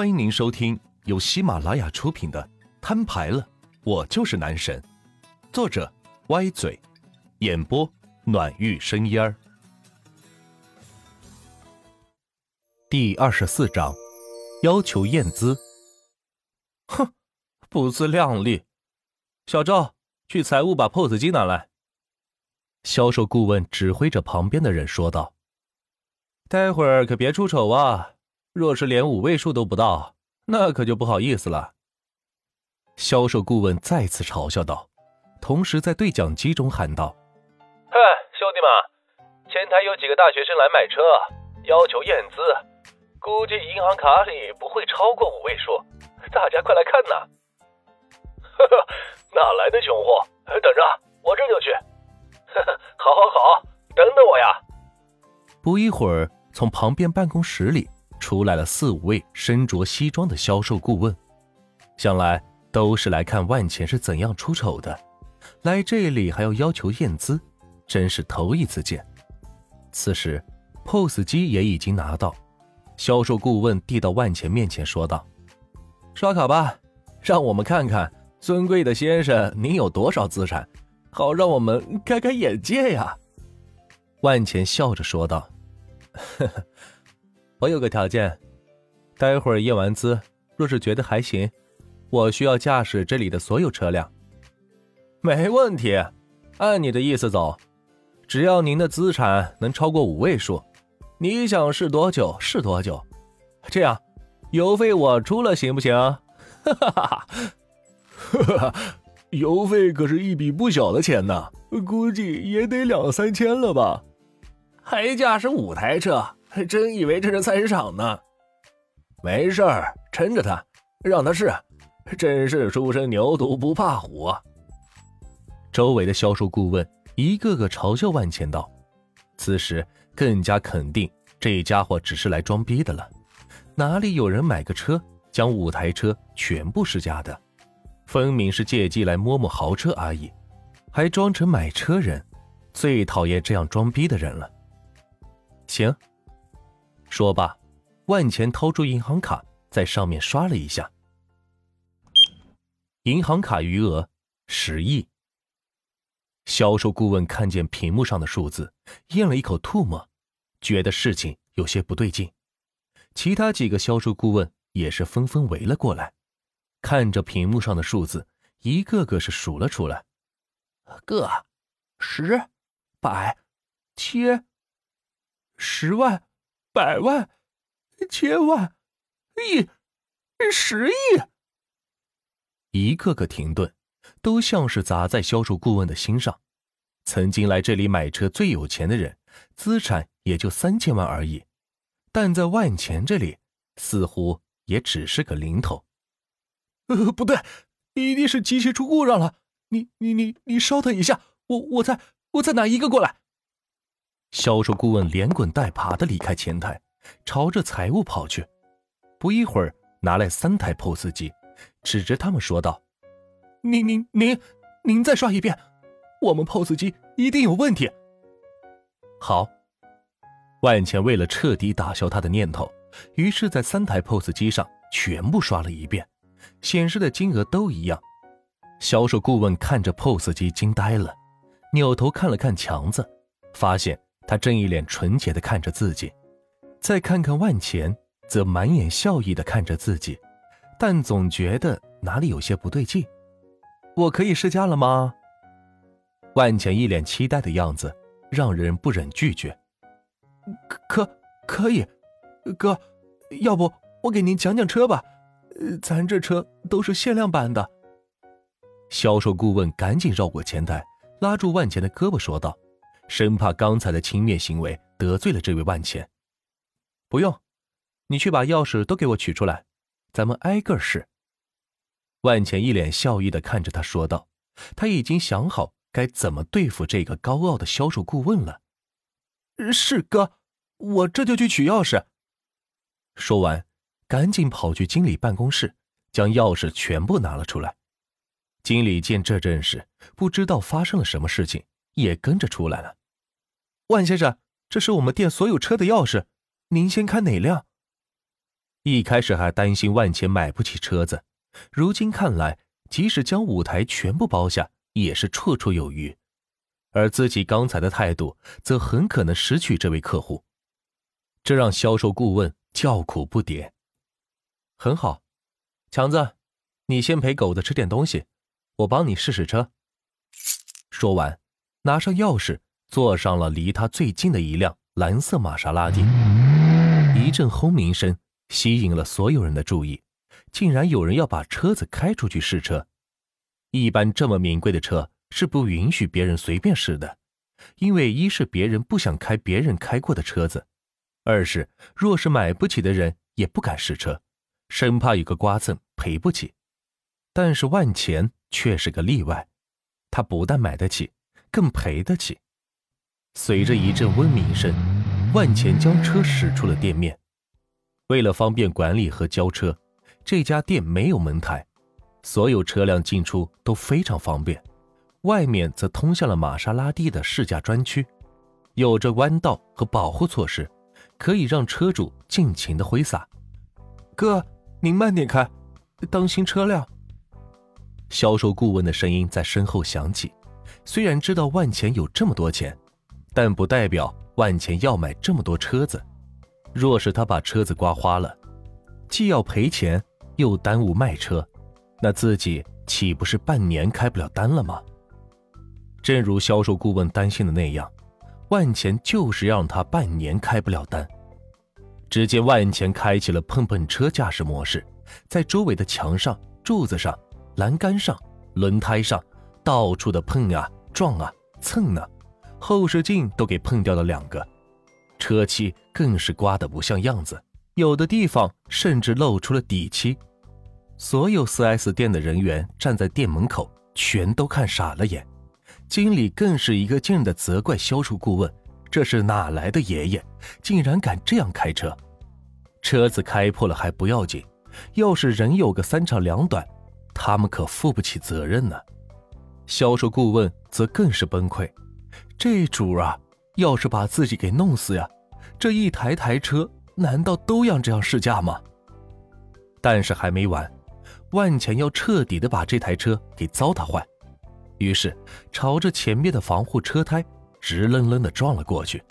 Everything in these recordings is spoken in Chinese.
欢迎您收听由喜马拉雅出品的《摊牌了，我就是男神》，作者歪嘴，演播暖玉生烟儿。第二十四章，要求验资。哼，不自量力！小赵，去财务把 POS 机拿来。销售顾问指挥着旁边的人说道：“待会儿可别出丑啊！若是连五位数都不到，那可就不好意思了。”销售顾问再次嘲笑道，同时在对讲机中喊道：“哼，兄弟们，前台有几个大学生来买车，要求验资，估计银行卡里不会超过五位数，大家快来看呐！” 呵呵，哪来的穷货？等着，我这就去。呵呵好，好，好，等等我呀！不一会儿，从旁边办公室里出来了四五位身着西装的销售顾问，想来都是来看万钱是怎样出丑的。来这里还要要求验资，真是头一次见。此时，POS 机也已经拿到，销售顾问递到万钱面前说道：“刷卡吧，让我们看看，尊贵的先生，您有多少资产。”好，让我们开开眼界呀！万钱笑着说道：“呵呵，我有个条件，待会儿验完资，若是觉得还行，我需要驾驶这里的所有车辆。没问题，按你的意思走，只要您的资产能超过五位数，你想试多久试多久。这样，油费我出了，行不行？”哈哈哈哈哈。油费可是一笔不小的钱呢，估计也得两三千了吧？还驾驶五台车，还真以为这是菜市场呢？没事儿，抻着他，让他试，真是初生牛犊不怕虎。周围的销售顾问一个个嘲笑万钱道，此时更加肯定这家伙只是来装逼的了，哪里有人买个车将五台车全部是假的？分明是借机来摸摸豪车而已，还装成买车人，最讨厌这样装逼的人了。行，说罢，万钱掏出银行卡，在上面刷了一下，银行卡余额十亿。销售顾问看见屏幕上的数字，咽了一口唾沫，觉得事情有些不对劲。其他几个销售顾问也是纷纷围了过来。看着屏幕上的数字，一个个是数了出来：个、十、百、千、十万、百万、千万、亿、十亿。一个个停顿，都像是砸在销售顾问的心上。曾经来这里买车最有钱的人，资产也就三千万而已，但在万钱这里，似乎也只是个零头。呃，不对，一定是机器出故障了。你、你、你、你稍等一下，我、我再、我再拿一个过来。销售顾问连滚带爬的离开前台，朝着财务跑去。不一会儿，拿来三台 POS 机，指着他们说道：“您、您、您、您再刷一遍，我们 POS 机一定有问题。”好，万茜为了彻底打消他的念头，于是，在三台 POS 机上全部刷了一遍。显示的金额都一样，销售顾问看着 POS 机惊呆了，扭头看了看强子，发现他正一脸纯洁的看着自己，再看看万钱，则满眼笑意的看着自己，但总觉得哪里有些不对劲。我可以试驾了吗？万钱一脸期待的样子，让人不忍拒绝。可可以，哥，要不我给您讲讲车吧。咱这车都是限量版的。销售顾问赶紧绕过前台，拉住万钱的胳膊说道，生怕刚才的轻蔑行为得罪了这位万钱。不用，你去把钥匙都给我取出来，咱们挨个试。万钱一脸笑意的看着他说道，他已经想好该怎么对付这个高傲的销售顾问了。是哥，我这就去取钥匙。说完。赶紧跑去经理办公室，将钥匙全部拿了出来。经理见这阵势，不知道发生了什么事情，也跟着出来了。万先生，这是我们店所有车的钥匙，您先看哪辆？一开始还担心万钱买不起车子，如今看来，即使将五台全部包下，也是绰绰有余。而自己刚才的态度，则很可能失去这位客户，这让销售顾问叫苦不迭。很好，强子，你先陪狗子吃点东西，我帮你试试车。说完，拿上钥匙，坐上了离他最近的一辆蓝色玛莎拉蒂。一阵轰鸣声吸引了所有人的注意，竟然有人要把车子开出去试车。一般这么名贵的车。是不允许别人随便试的，因为一是别人不想开别人开过的车子，二是若是买不起的人也不敢试车，生怕有个刮蹭赔不起。但是万钱却是个例外，他不但买得起，更赔得起。随着一阵嗡鸣声，万钱将车驶出了店面。为了方便管理和交车，这家店没有门台，所有车辆进出都非常方便。外面则通向了玛莎拉蒂的试驾专区，有着弯道和保护措施，可以让车主尽情的挥洒。哥，您慢点开，当心车辆。销售顾问的声音在身后响起。虽然知道万钱有这么多钱，但不代表万钱要买这么多车子。若是他把车子刮花了，既要赔钱，又耽误卖车，那自己岂不是半年开不了单了吗？正如销售顾问担心的那样，万钱就是让他半年开不了单。只见万钱开启了碰碰车驾驶模式，在周围的墙上、柱子上、栏杆上、轮胎上，到处的碰啊、撞啊、蹭啊，后视镜都给碰掉了两个，车漆更是刮得不像样子，有的地方甚至露出了底漆。所有 4S 店的人员站在店门口，全都看傻了眼。经理更是一个劲的责怪销售顾问：“这是哪来的爷爷，竟然敢这样开车？车子开破了还不要紧，要是人有个三长两短，他们可负不起责任呢。”销售顾问则更是崩溃：“这主啊，要是把自己给弄死呀，这一台台车难道都要这样试驾吗？”但是还没完，万钱要彻底的把这台车给糟蹋坏。于是，朝着前面的防护车胎直愣愣的撞了过去。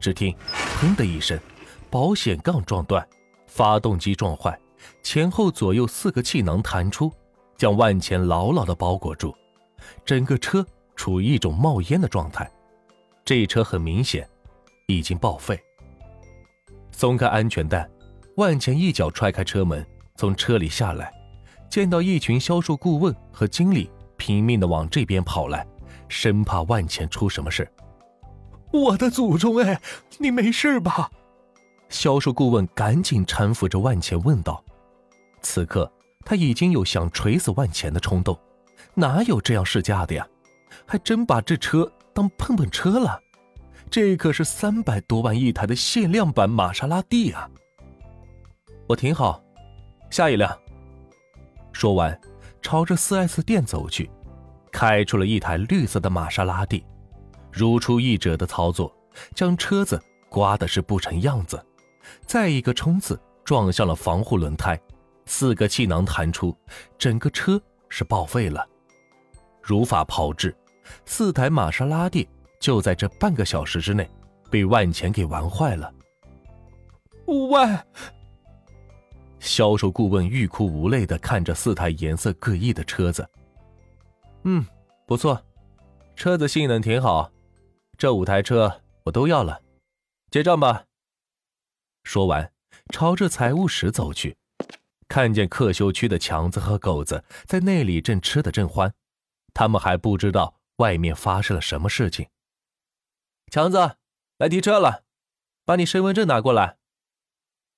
只听“砰”的一声，保险杠撞断，发动机撞坏，前后左右四个气囊弹出，将万钱牢牢的包裹住。整个车处于一种冒烟的状态。这车很明显已经报废。松开安全带，万钱一脚踹开车门，从车里下来，见到一群销售顾问和经理。拼命的往这边跑来，生怕万钱出什么事。我的祖宗哎，你没事吧？销售顾问赶紧搀扶着万钱问道。此刻他已经有想锤死万钱的冲动，哪有这样试驾的呀？还真把这车当碰碰车了。这可是三百多万一台的限量版玛莎拉蒂啊！我停好，下一辆。说完。朝着 4S 店走去，开出了一台绿色的玛莎拉蒂，如出一辙的操作，将车子刮的是不成样子。再一个冲刺，撞向了防护轮胎，四个气囊弹出，整个车是报废了，如法炮制。四台玛莎拉蒂就在这半个小时之内被万钱给玩坏了。万。销售顾问欲哭无泪的看着四台颜色各异的车子，嗯，不错，车子性能挺好，这五台车我都要了，结账吧。说完，朝着财务室走去，看见客休区的强子和狗子在那里正吃得正欢，他们还不知道外面发生了什么事情。强子，来提车了，把你身份证拿过来。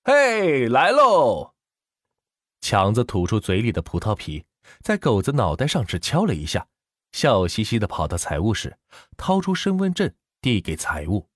嘿，来喽！强子吐出嘴里的葡萄皮，在狗子脑袋上只敲了一下，笑嘻嘻的跑到财务室，掏出身份证递给财务。